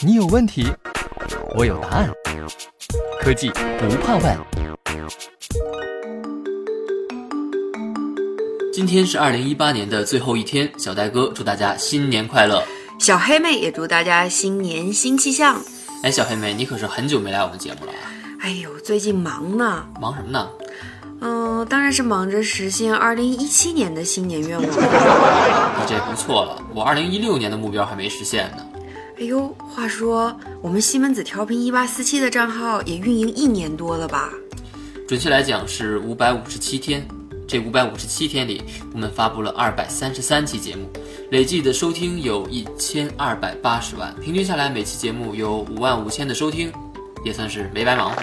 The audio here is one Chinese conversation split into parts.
你有问题，我有答案。科技不怕问。今天是二零一八年的最后一天，小戴哥祝大家新年快乐。小黑妹也祝大家新年新气象。哎，小黑妹，你可是很久没来我们节目了啊！哎呦，最近忙呢。忙什么呢？嗯、当然是忙着实现二零一七年的新年愿望。你这不错了，我二零一六年的目标还没实现呢。哎呦，话说我们西门子调频一八四七的账号也运营一年多了吧？准确来讲是五百五十七天。这五百五十七天里，我们发布了二百三十三期节目，累计的收听有一千二百八十万，平均下来每期节目有五万五千的收听，也算是没白忙活。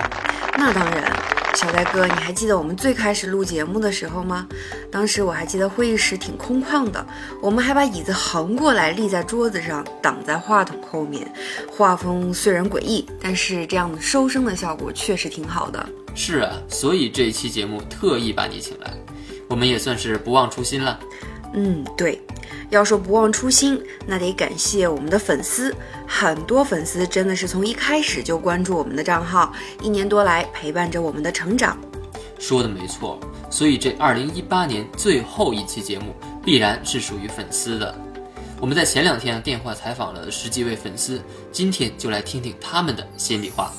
那当然，小呆哥，你还记得我们最开始录节目的时候吗？当时我还记得会议室挺空旷的，我们还把椅子横过来立在桌子上，挡在话筒后面。画风虽然诡异，但是这样的收声的效果确实挺好的。是啊，所以这一期节目特意把你请来，我们也算是不忘初心了。嗯，对，要说不忘初心，那得感谢我们的粉丝，很多粉丝真的是从一开始就关注我们的账号，一年多来陪伴着我们的成长。说的没错，所以这二零一八年最后一期节目必然是属于粉丝的。我们在前两天电话采访了十几位粉丝，今天就来听听他们的心里话。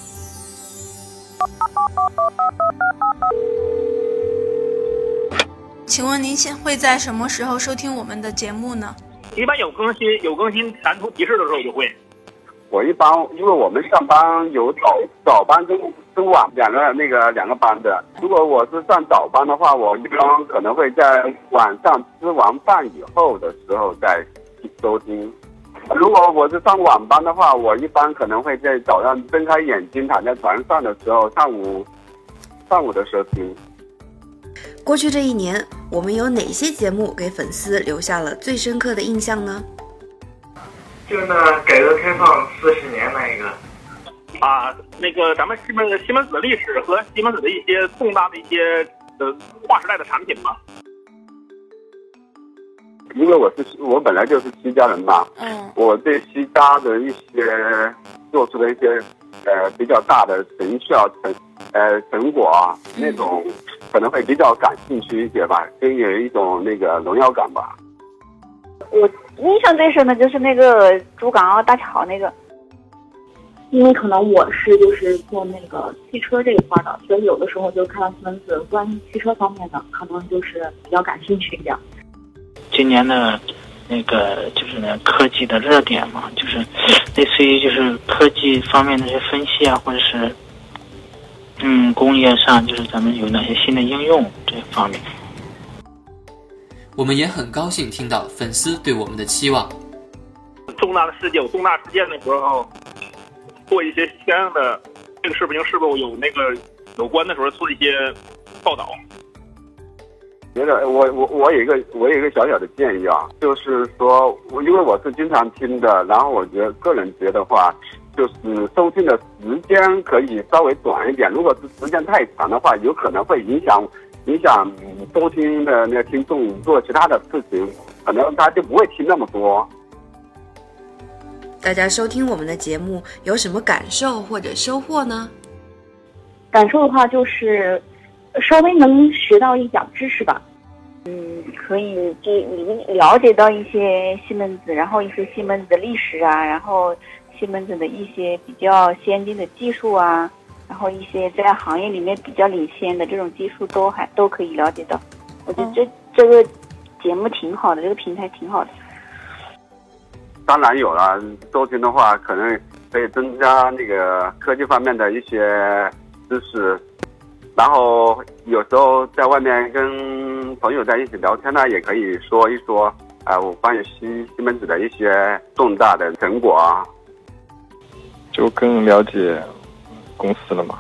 请问您现会在什么时候收听我们的节目呢？一般有更新有更新弹出提示的时候就会。我一般因为我们上班有早早班跟跟晚两个那个两个班的，如果我是上早班的话，我一般可能会在晚上吃完饭以后的时候再收听。如果我是上晚班的话，我一般可能会在早上睁开眼睛躺在床上的时候，上午上午的时候听。过去这一年，我们有哪些节目给粉丝留下了最深刻的印象呢？就是那改革开放四十年那一个，啊，那个咱们西门西门子的历史和西门子的一些重大的一些呃划时代的产品吧。因为我是我本来就是西家人嘛，嗯，我对西家的一些做出的一些呃比较大的成效成呃成果啊，那种可能会比较感兴趣一些吧，就有一种那个荣耀感吧。我印象最深的就是那个珠港澳大桥那个，因为可能我是就是做那个汽车这一块的，所以有的时候就看到新闻子关于汽车方面的，可能就是比较感兴趣一点。今年的那个就是呢科技的热点嘛，就是类似于就是科技方面的一些分析啊，或者是嗯工业上就是咱们有哪些新的应用这方面。我们也很高兴听到粉丝对我们的期望。重大的事件有重大事件的时候，做一些相应的这个视频是否有那个有关的时候做一些报道。觉得我我我有一个我有一个小小的建议啊，就是说我因为我是经常听的，然后我觉得个人觉得话，就是收听的时间可以稍微短一点。如果是时间太长的话，有可能会影响影响收听的那个听众做其他的事情，可能他就不会听那么多。大家收听我们的节目有什么感受或者收获呢？感受的话就是稍微能学到一点知识吧，嗯，可以就理了解到一些西门子，然后一些西门子的历史啊，然后西门子的一些比较先进的技术啊，然后一些在行业里面比较领先的这种技术都还都可以了解到。我觉得这这个节目挺好的，这个平台挺好的。当然有了，收听的话可能可以增加那个科技方面的一些知识，然后有时候在外面跟朋友在一起聊天呢，也可以说一说啊、我关于西西门子的一些重大的成果啊。就更了解公司了嘛。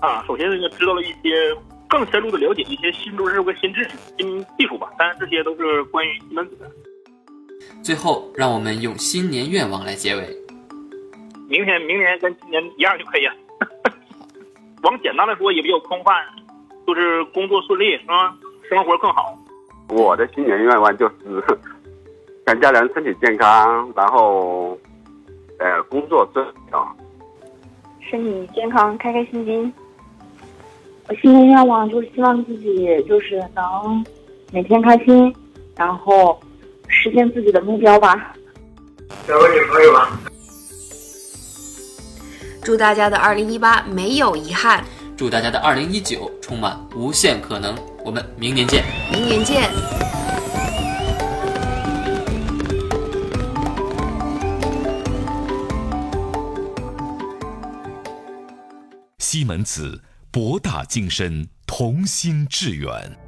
啊，首先那个知道了一些更深入的了解一些新知识和新知识、新技术吧，当然这些都是关于西门子的。最后，让我们用新年愿望来结尾。明天明年跟今年一样就可以了。往简单的说，也比较空泛，就是工作顺利，是吧？生活更好。我的新年愿望就是，全家人身体健康，然后呃工作顺利啊。身体健康，开开心心。我新年愿望就是希望自己就是能每天开心，然后实现自己的目标吧。找个女朋友吧。祝大家的二零一八没有遗憾，祝大家的二零一九充满无限可能。我们明年见。明年见。西门子，博大精深，同心致远。